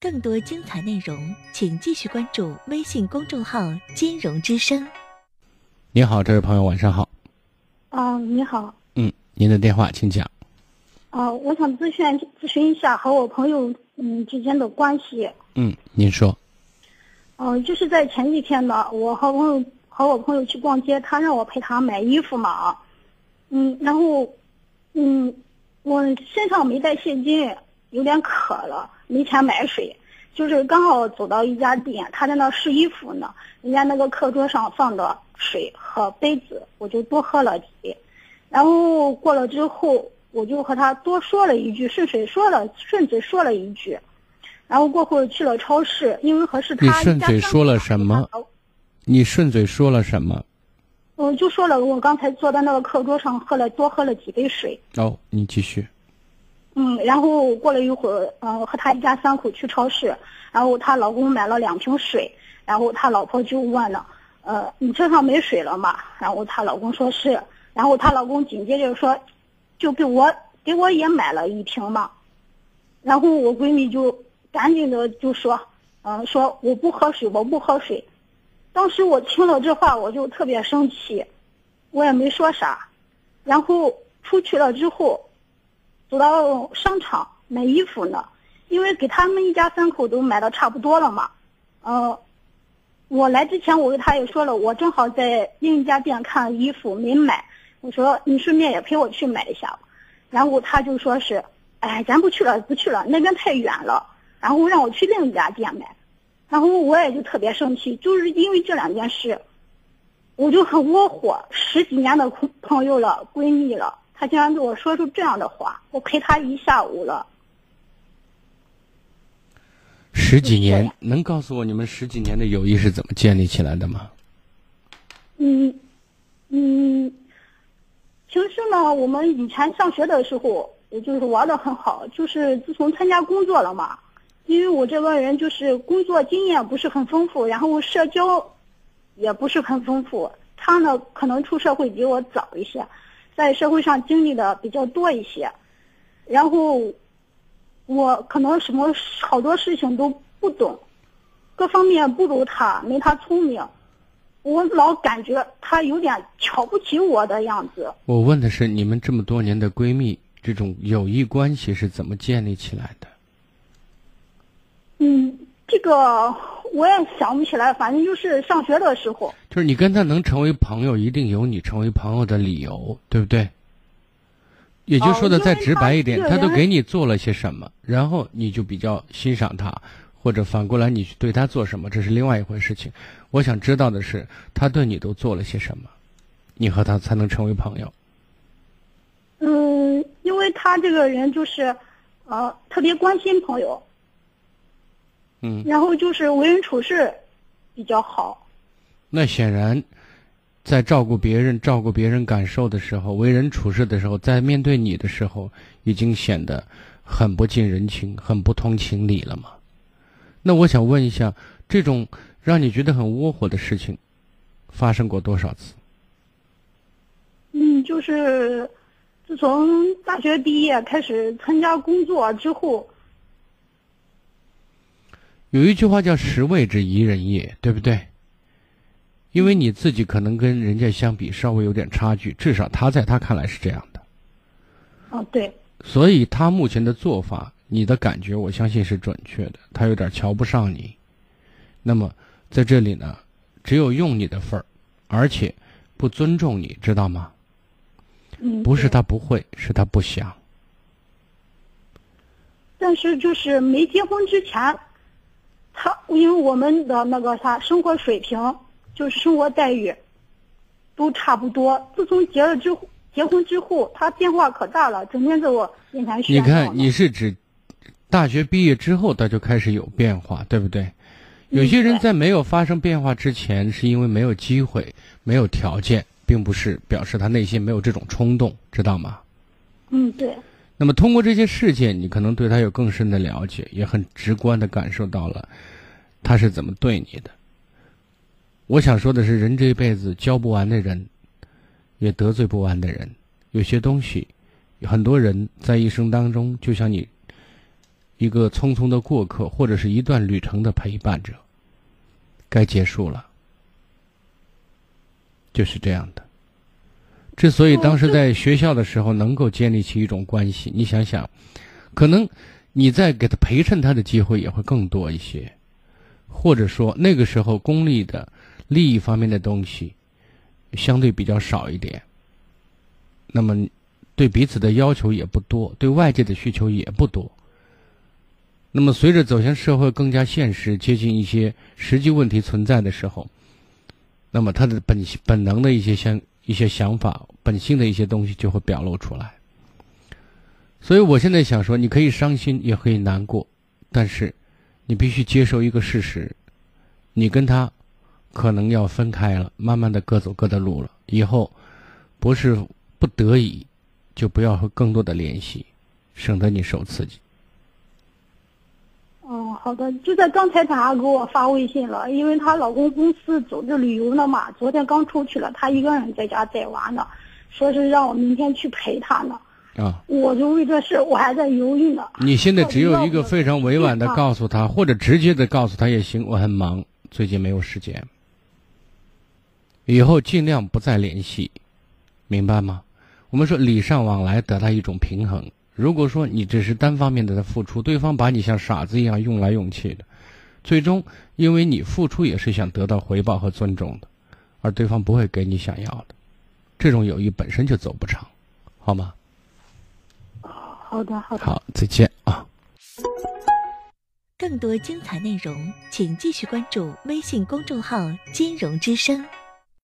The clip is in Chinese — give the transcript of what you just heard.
更多精彩内容，请继续关注微信公众号“金融之声”。你好，这位朋友，晚上好。啊，你好。嗯，您的电话请讲。啊，我想咨询咨询一下和我朋友嗯之间的关系。嗯，您说。嗯，就是在前几天呢，我和朋友和我朋友去逛街，他让我陪他买衣服嘛。嗯，然后嗯，我身上没带现金，有点渴了。没钱买水，就是刚好走到一家店，他在那试衣服呢。人家那个课桌上放的水和杯子，我就多喝了几杯。然后过了之后，我就和他多说了一句，顺水说了，顺嘴说了一句。然后过后去了超市，因为合适他。你顺嘴说了什么？你顺嘴说了什么？我就说了，我刚才坐在那个课桌上喝了多喝了几杯水。哦，你继续。嗯，然后过了一会儿，嗯，和他一家三口去超市，然后她老公买了两瓶水，然后他老婆就问了，呃，你车上没水了吗？然后她老公说是，然后她老公紧接着说，就给我给我也买了一瓶嘛，然后我闺蜜就赶紧的就说，嗯，说我不喝水，我不喝水，当时我听了这话，我就特别生气，我也没说啥，然后出去了之后。走到商场买衣服呢，因为给他们一家三口都买的差不多了嘛。呃，我来之前我跟他也说了，我正好在另一家店看衣服没买，我说你顺便也陪我去买一下吧。然后他就说是，哎，咱不去了，不去了，那边太远了。然后让我去另一家店买，然后我也就特别生气，就是因为这两件事，我就很窝火。十几年的朋朋友了，闺蜜了。他竟然对我说出这样的话，我陪他一下午了。十几年，能告诉我你们十几年的友谊是怎么建立起来的吗？嗯嗯，平时呢，我们以前上学的时候，也就是玩的很好。就是自从参加工作了嘛，因为我这个人就是工作经验不是很丰富，然后社交也不是很丰富。他呢，可能出社会比我早一些。在社会上经历的比较多一些，然后我可能什么好多事情都不懂，各方面不如他，没他聪明，我老感觉他有点瞧不起我的样子。我问的是你们这么多年的闺蜜，这种友谊关系是怎么建立起来的？嗯，这个。我也想不起来，反正就是上学的时候。就是你跟他能成为朋友，一定有你成为朋友的理由，对不对？也就说的再直白一点，他都给你做了些什么，然后你就比较欣赏他，或者反过来你去对他做什么，这是另外一回事情。我想知道的是，他对你都做了些什么，你和他才能成为朋友？嗯，因为他这个人就是，呃，特别关心朋友。嗯，然后就是为人处事比较好。那显然，在照顾别人、照顾别人感受的时候，为人处事的时候，在面对你的时候，已经显得很不近人情、很不通情理了嘛？那我想问一下，这种让你觉得很窝火的事情，发生过多少次？嗯，就是自从大学毕业开始参加工作之后。有一句话叫“十位之宜人也”，对不对？因为你自己可能跟人家相比稍微有点差距，至少他在他看来是这样的。哦，对。所以他目前的做法，你的感觉我相信是准确的。他有点瞧不上你。那么在这里呢，只有用你的份儿，而且不尊重你，知道吗？嗯。不是他不会，是他不想。但是就是没结婚之前。他因为我们的那个啥生活水平，就是生活待遇，都差不多。自从结了之后，结婚之后，他变化可大了，整天在我面前炫你看，你是指大学毕业之后他就开始有变化，对不对？有些人在没有发生变化之前，是因为没有机会、没有条件，并不是表示他内心没有这种冲动，知道吗？嗯，对。那么，通过这些事件，你可能对他有更深的了解，也很直观的感受到了他是怎么对你的。我想说的是，人这一辈子交不完的人，也得罪不完的人。有些东西，很多人在一生当中，就像你一个匆匆的过客，或者是一段旅程的陪伴者。该结束了，就是这样的。之所以当时在学校的时候能够建立起一种关系，你想想，可能你在给他陪衬他的机会也会更多一些，或者说那个时候功利的利益方面的东西相对比较少一点。那么，对彼此的要求也不多，对外界的需求也不多。那么，随着走向社会更加现实、接近一些实际问题存在的时候，那么他的本本能的一些想一些想法、本性的一些东西就会表露出来。所以我现在想说，你可以伤心，也可以难过，但是你必须接受一个事实：你跟他可能要分开了，慢慢的各走各的路了。以后不是不得已，就不要和更多的联系，省得你受刺激。哦，好的，就在刚才她还给我发微信了，因为她老公公司组织旅游呢嘛，昨天刚出去了，她一个人在家带娃呢，说是让我明天去陪她呢。啊，我就为这事我还在犹豫呢。你现在只有一个非常委婉的告诉他，或者直接的告诉他也行，我很忙，最近没有时间。以后尽量不再联系，明白吗？我们说礼尚往来，得到一种平衡。如果说你只是单方面的在付出，对方把你像傻子一样用来用去的，最终因为你付出也是想得到回报和尊重的，而对方不会给你想要的，这种友谊本身就走不长，好吗？好的，好的。好，再见啊！更多精彩内容，请继续关注微信公众号“金融之声”。